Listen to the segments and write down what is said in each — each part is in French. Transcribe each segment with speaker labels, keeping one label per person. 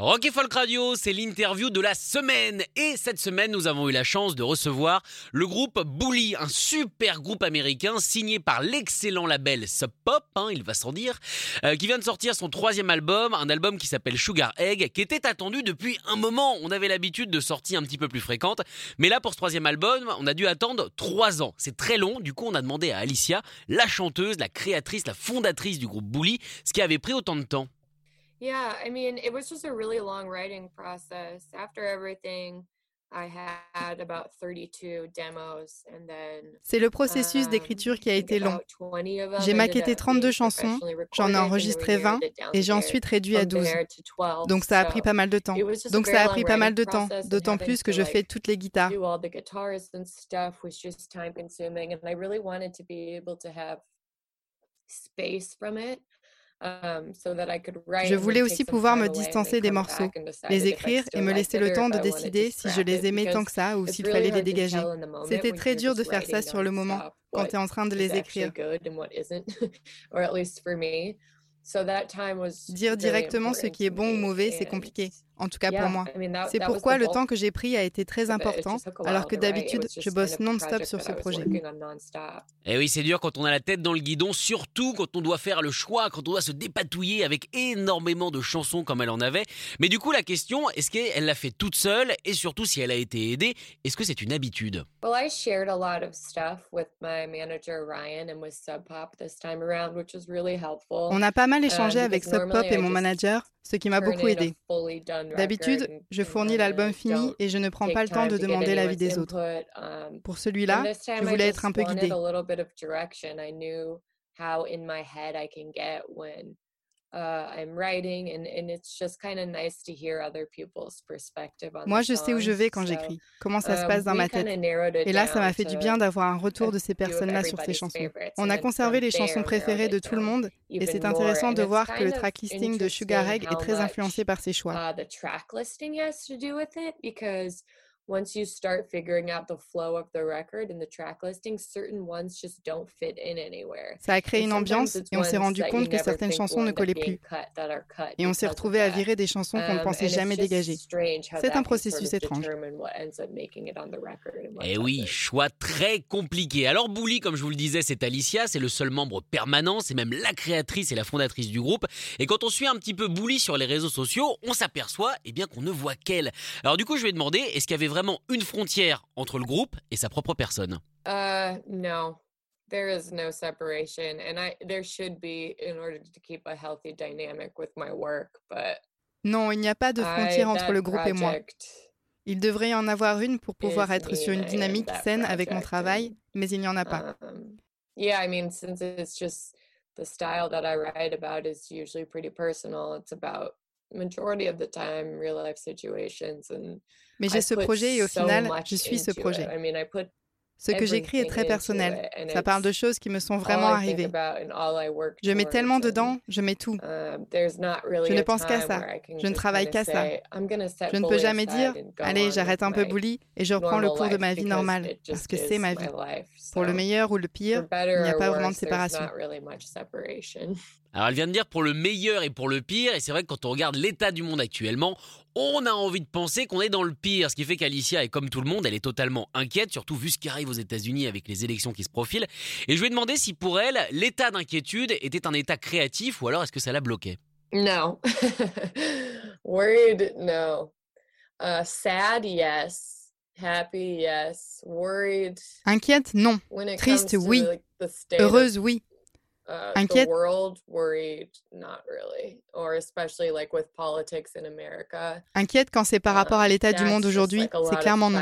Speaker 1: Rock et Folk Radio, c'est l'interview de la semaine. Et cette semaine, nous avons eu la chance de recevoir le groupe Bully, un super groupe américain signé par l'excellent label Sub Pop, hein, il va sans dire, euh, qui vient de sortir son troisième album, un album qui s'appelle Sugar Egg, qui était attendu depuis un moment. On avait l'habitude de sorties un petit peu plus fréquentes, mais là, pour ce troisième album, on a dû attendre trois ans. C'est très long, du coup, on a demandé à Alicia, la chanteuse, la créatrice, la fondatrice du groupe Bully, ce qui avait pris autant de temps.
Speaker 2: Yeah, I mean, it was just a really long writing process. After everything, I had about 32 demos and then
Speaker 3: C'est le processus
Speaker 2: um,
Speaker 3: d'écriture qui a été long.
Speaker 2: about 20 of them
Speaker 3: J'ai maquetté
Speaker 2: up
Speaker 3: 32
Speaker 2: being
Speaker 3: chansons, j'en ai enregistré 20
Speaker 2: narrowed it down
Speaker 3: et j'ai ensuite réduit à
Speaker 2: from
Speaker 3: 12.
Speaker 2: there to 12.
Speaker 3: Donc ça a pris pas mal de temps. Donc ça a pris pas mal de temps, d'autant plus que je fais toutes les guitares.
Speaker 2: Um,
Speaker 3: Je voulais aussi pouvoir me distancer des morceaux, les écrire et me laisser le temps de décider si je les aimais tant que ça ou s'il fallait les dégager. C'était très dur de faire ça sur le moment quand tu es en train de les écrire.
Speaker 2: good and what isn't, or at least for me. So that time was
Speaker 3: Dire directement ce qui est bon ou mauvais, c'est compliqué. En tout cas pour moi. C'est pourquoi
Speaker 2: the
Speaker 3: le temps que j'ai pris a été très.
Speaker 2: It
Speaker 3: important, alors que d'habitude, je bosse non-stop sur ce projet.
Speaker 1: Et Eh oui, c'est dur quand on a la tête dans le guidon, surtout quand on doit faire le choix, quand on doit se dépatouiller avec énormément de chansons comme elle en avait. Mais du coup, la question, est-ce qu'elle l'a fait toute seule? Et surtout, si elle a été aidée, est-ce que c'est une habitude?
Speaker 2: Well, I shared a lot of stuff with my manager Ryan and with Sub Pop this time around, which was really helpful.
Speaker 3: On a pas mal échangé
Speaker 2: Um,
Speaker 3: avec Sub Pop et mon manager, ce qui m'a beaucoup aidé. D'habitude, je fournis l'album fini
Speaker 2: don't
Speaker 3: et je ne prends pas le temps de demander l'avis des autres.
Speaker 2: um,
Speaker 3: Pour celui-là, je voulais être un peu guidée.
Speaker 2: Uh, I'm writing, and, and it's just kind of nice to hear other people's perspective on
Speaker 3: Moi, je sais où je vais quand j'écris, comment ça se
Speaker 2: um,
Speaker 3: passe dans ma tête. Et là, ça m'a fait du bien d'avoir un retour de ces personnes-là sur ces chansons. On a conservé les chansons préférées de tout le monde, et c'est intéressant de voir que le
Speaker 2: of
Speaker 3: tracklisting de Sugar Egg est très influencé par ses choix.
Speaker 2: Once you start figuring out the flow of the record and the track listing, certain ones just don't fit in anywhere.
Speaker 3: Ça a créé une ambiance
Speaker 2: it's
Speaker 3: et on s'est rendu compte que certaines chansons ne collaient plus. Et on s'est retrouvé à virer des chansons qu'on ne
Speaker 2: Um,
Speaker 3: pensait
Speaker 2: and
Speaker 3: jamais dégager. C'est un processus étrange.
Speaker 2: what
Speaker 1: Eh oui, choix très compliqué. Alors Bouli, comme je vous le disais, c'est Alicia, c'est le seul membre permanent, c'est même la créatrice et la fondatrice du groupe. Et quand on suit un petit peu Bouli sur les réseaux sociaux, on s'aperçoit eh bien qu'on ne voit qu'elle. Alors du coup, je vais demander, est-ce qu'il y avait vraiment une frontière entre le groupe et sa propre personne
Speaker 2: Uh, no, there is no separation, and I there should be in order to keep a healthy dynamic with my work. But
Speaker 3: Non, il n'y a pas de
Speaker 2: I,
Speaker 3: frontière entre le groupe et moi. Il devrait y en avoir une pour pouvoir
Speaker 2: is
Speaker 3: être sur une dynamique saine avec mon travail, mais il n'y en a pas.
Speaker 2: Um, yeah, I mean, since it's just the style that I write about is usually pretty personal. It's about majority of the time real life situations, and
Speaker 3: Mais j'ai
Speaker 2: I
Speaker 3: ce projet et au
Speaker 2: so
Speaker 3: final, je suis ce
Speaker 2: it.
Speaker 3: projet.
Speaker 2: I mean, I put
Speaker 3: Ce que j'écris est très personnel. Ça parle de choses qui me sont vraiment arrivées.
Speaker 2: about and all I work
Speaker 3: Je mets tellement dedans, je mets tout.
Speaker 2: um,
Speaker 3: Je ne pense qu'à ça. Je ne travaille qu'à ça. Je ne peux jamais dire, allez, j'arrête un peu bully et je reprends le cours de ma vie normale, parce que c'est ma vie. Pour le meilleur ou le pire, il n'y a pas vraiment de séparation.
Speaker 1: Alors elle vient de dire pour le meilleur et pour le pire, et c'est vrai que quand on regarde l'état du monde actuellement, on a envie de penser qu'on est dans le pire, ce qui fait qu'Alicia est comme tout le monde, elle est totalement inquiète, surtout vu ce qui arrive aux États-Unis avec les élections qui se profilent. Et je lui ai demandé si pour elle, l'état d'inquiétude était un état créatif ou alors est-ce que ça la bloquait.
Speaker 2: No. Worried, no. Uh, sad, yes. Happy, yes. Worried.
Speaker 3: Inquiète, non. Triste, oui. Heureuse, oui.
Speaker 2: Uh,
Speaker 3: Inquiète.
Speaker 2: the world, worried, not really. Or especially like with politics in America.
Speaker 3: Inquiète quand c'est par rapport à l'état du monde aujourd'hui,
Speaker 2: like,
Speaker 3: c'est clairement non.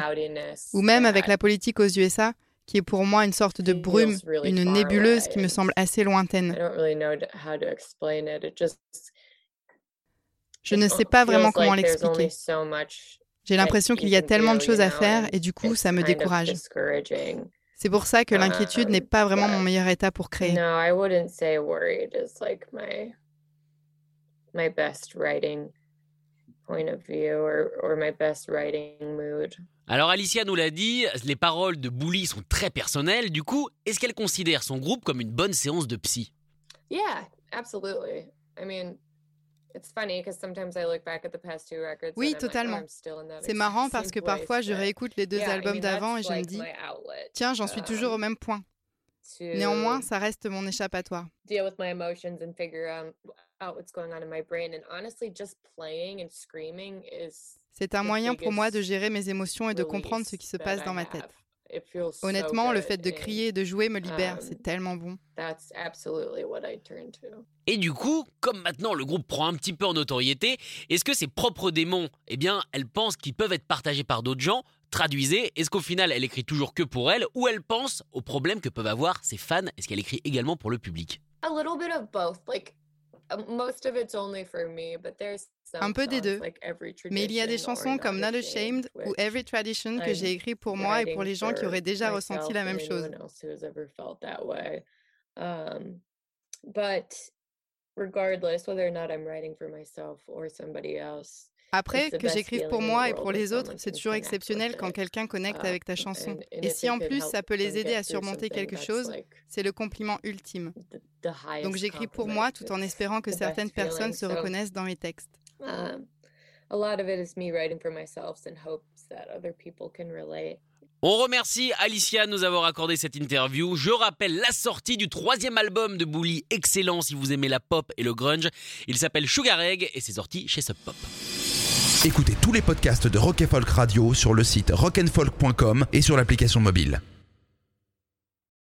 Speaker 3: Ou même avec la politique aux USA, qui est pour moi une sorte de brume,
Speaker 2: really
Speaker 3: une nébuleuse
Speaker 2: away
Speaker 3: qui me semble assez
Speaker 2: I
Speaker 3: lointaine.
Speaker 2: don't really know d- how to explain it. It just
Speaker 3: Je ne sais pas vraiment comment
Speaker 2: like
Speaker 3: l'expliquer.
Speaker 2: so
Speaker 3: J'ai l'impression qu'il y a tellement de choses à faire et du coup, ça me décourage. C'est pour ça que l'inquiétude n'est pas vraiment mon meilleur état pour créer.
Speaker 2: No, I wouldn't say worried is like my my best writing point of view or or my best writing mood.
Speaker 1: Alors Alicia nous l'a dit, les paroles de Bully sont très personnelles. Du coup, est-ce qu'elle considère son groupe comme une bonne séance de psy?
Speaker 2: Yeah, absolutely. I mean,
Speaker 3: Oui, totalement. C'est marrant parce que parfois je réécoute les deux albums d'avant et je me dis,
Speaker 2: my outlet
Speaker 3: tiens, j'en suis toujours au
Speaker 2: um,
Speaker 3: même point. Néanmoins, ça reste mon échappatoire.
Speaker 2: deal with my emotions and figure out, out what's going on in my brain. And honestly, just playing and screaming is
Speaker 3: C'est un moyen pour moi de gérer mes émotions et de comprendre ce qui se passe dans ma tête. Honnêtement, le fait de
Speaker 2: and
Speaker 3: crier et de jouer me libère,
Speaker 2: um,
Speaker 3: c'est tellement bon.
Speaker 1: Et du coup, comme maintenant le groupe prend un petit peu en notoriété, est-ce que ses propres démons, eh bien, elle pense qu'ils peuvent être partagés par d'autres gens? Traduisez, est-ce qu'au final elle écrit toujours que pour elle ou elle pense aux problèmes que peuvent avoir ses fans? Est-ce qu'elle écrit également pour le public?
Speaker 2: A little bit of both. Like um, most of it's only for me, but there's some
Speaker 3: Un peu des deux.
Speaker 2: like Every
Speaker 3: Mais il y a des chansons comme Not Ashamed ou Every Tradition que j'ai écrit pour moi et pour les gens qui auraient déjà ressenti la même chose.
Speaker 2: Um, but regardless, whether or not I'm writing for myself or somebody else,
Speaker 3: Après, que j'écrive pour moi et pour les autres, c'est toujours exceptionnel quand quelqu'un connecte avec ta chanson.
Speaker 2: and- and
Speaker 3: Et si en plus ça peut les aider à surmonter quelque chose, c'est le compliment ultime. Donc j'écris pour moi tout en espérant que certaines personnes se reconnaissent dans mes textes.
Speaker 2: um, a lot of it is me writing for myself in hopes that other people can relate.
Speaker 1: On remercie Alicia de nous avoir accordé cette interview. Je rappelle la sortie du troisième album de Bully, excellent si vous aimez la pop et le grunge. Il s'appelle Sugar Egg et c'est sorti chez Sub Pop.
Speaker 4: Écoutez tous les podcasts de Rock and Folk Radio sur le site rockandfolk.com et sur l'application mobile.